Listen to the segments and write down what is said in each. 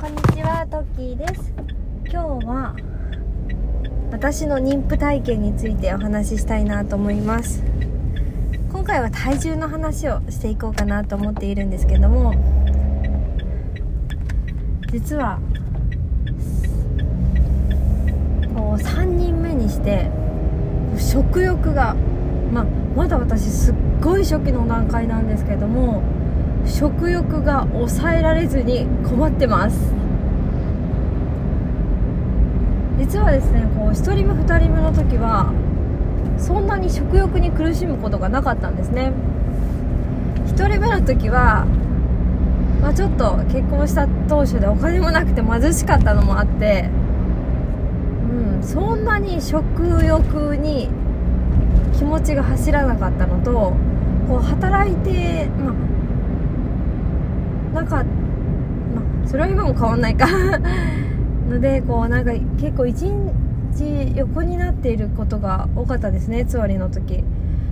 こんにちはトッキーです。今日は私の妊婦体験についてお話ししたいなと思います。今回は体重の話をしていこうかなと思っているんですけども実はこう3人目にして食欲が、まあ、まだ私すっごい初期の段階なんですけども食欲が抑えられずに困ってます。実はですねこう1人目2人目の時はそんなに食欲に苦しむことがなかったんですね。1人目の時は、まあ、ちょっと結婚した当初でお金もなくて貧しかったのもあってうんそんなに食欲に気持ちが走らなかったのとこう働いて、まあなんか、まあ、それは今も変わんないか。のでこうなんか結構一日横になっていることが多かったですねつわりの時。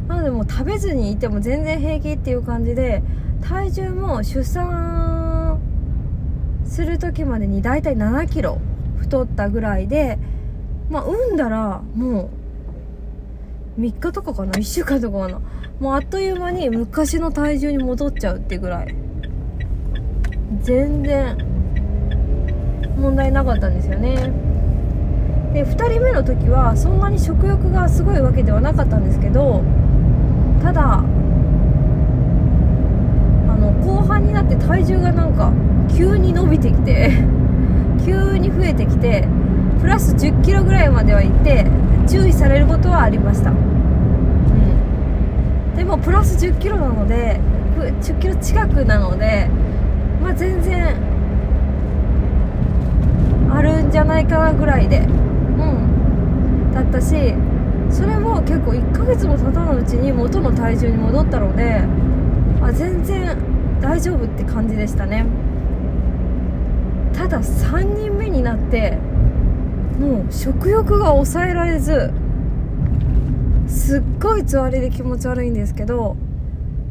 なのでもう食べずにいても全然平気っていう感じで体重も出産する時までに大体7キロ太ったぐらいでまあ産んだらもう3日とかかな？1週間とかかな？もうあっという間に昔の体重に戻っちゃうってぐらい。全然問題なかったんですよね。で2人目の時はそんなに食欲がすごいわけではなかったんですけどただあの後半になって体重がなんか急に伸びてきて 急に増えてきてプラス1 0キロぐらいまでは行って注意されることはありました、うん、でもプラス1 0キロなので1 0キロ近くなのでまあ、全然あるんじゃないかなぐらいでうん。だったしそれも結構1ヶ月も経たないうちに元の体重に戻ったのであ全然大丈夫って感じでしたね。ただ3人目になってもう食欲が抑えられずすっごいつわりで気持ち悪いんですけど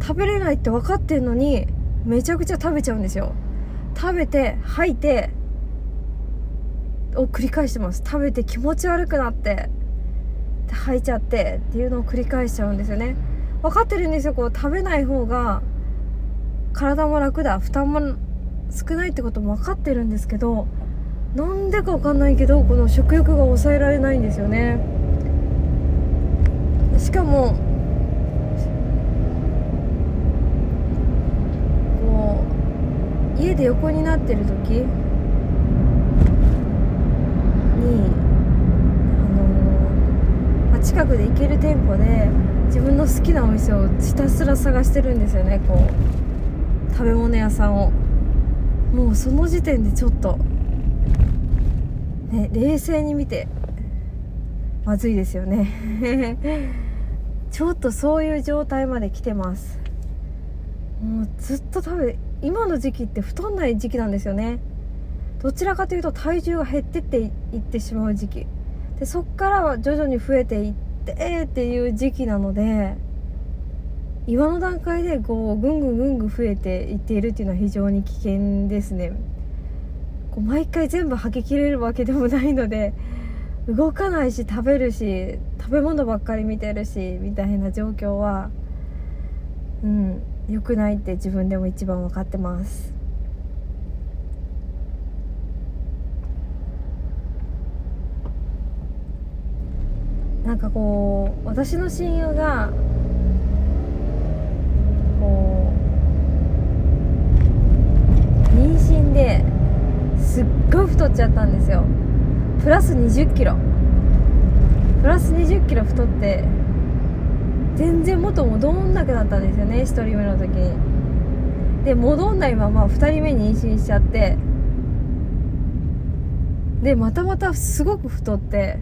食べれないって分かってんのにめちゃくちゃ食べちゃうんですよ。食べて吐いてを繰り返してます。食べて気持ち悪くなって吐いちゃってっていうのを繰り返しちゃうんですよね。分かってるんですよ。こう食べない方が体も楽だ。負担も少ないってことも分かってるんですけどなんでか分かんないけどこの食欲が抑えられないんですよね。しかもこう家で横になってる時にあの、まあ、近くで行ける店舗で自分の好きなお店をひたすら探してるんですよねこう食べ物屋さんを。もうその時点でちょっとね冷静に見てまずいですよね。ちょっとそういう状態まで来てます。もうずっと食べ今の時期って太んない時期なんですよね。どちらかというと体重が減ってっていってしまう時期。でそっからは徐々に増えていってっていう時期なので今の段階でこうぐんぐんぐんぐん増えていっているっていうのは非常に危険ですね。こう毎回全部吐ききれるわけでもないので動かないし食べるし食べ物ばっかり見てるしみたいな状況はうん良くないって自分でも一番分かってます。なんかこう私の親友がこう妊娠ですっごい太っちゃったんですよ。プラス2 0キロ。プラス2 0キロ太って全然元戻んなくなったんですよね1人目の時に。で戻んないまま2人目妊娠しちゃって。でまたまたすごく太って。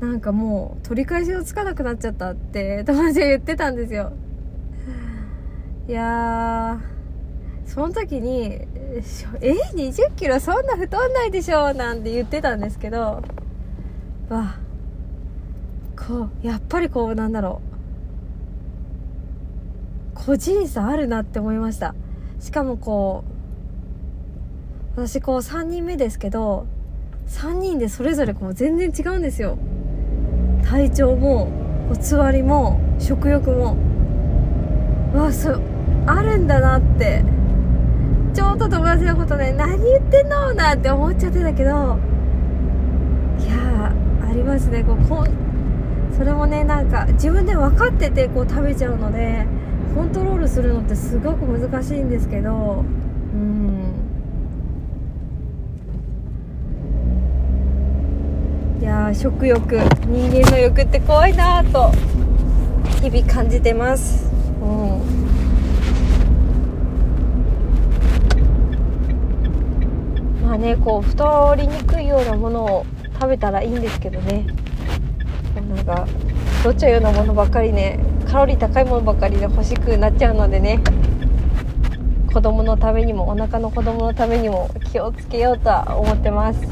なんかもう取り返しのつかなくなっちゃったって 友達が言ってたんですよ。いやその時に「え20キロそんな太んないでしょ」なんて言ってたんですけどわこうやっぱりこうなんだろう。個人差あるなって思いました。しかもこう私こう3人目ですけど3人でそれぞれこう全然違うんですよ。体調もこうつわりも食欲もうわそうあるんだなって。ちょうど友達のことね何言ってんのなんて思っちゃってたけどいやありますね。こうこそれもねなんか自分で分かっててこう食べちゃうのでコントロールするのってすごく難しいんですけどうんいや食欲人間の欲って怖いなと日々感じてます。うん。まあねこう太りにくいようなものを食べたらいいんですけどね。なんか太っちゃうようなものばっかりねカロリー高いものばっかりで欲しくなっちゃうのでね。子供のためにもお腹の子供のためにも気をつけようとは思ってます同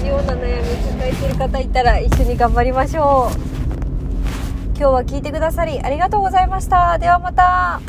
じような悩み抱えてる方いたら一緒に頑張りましょう。今日は聞いてくださりありがとうございました。ではまた。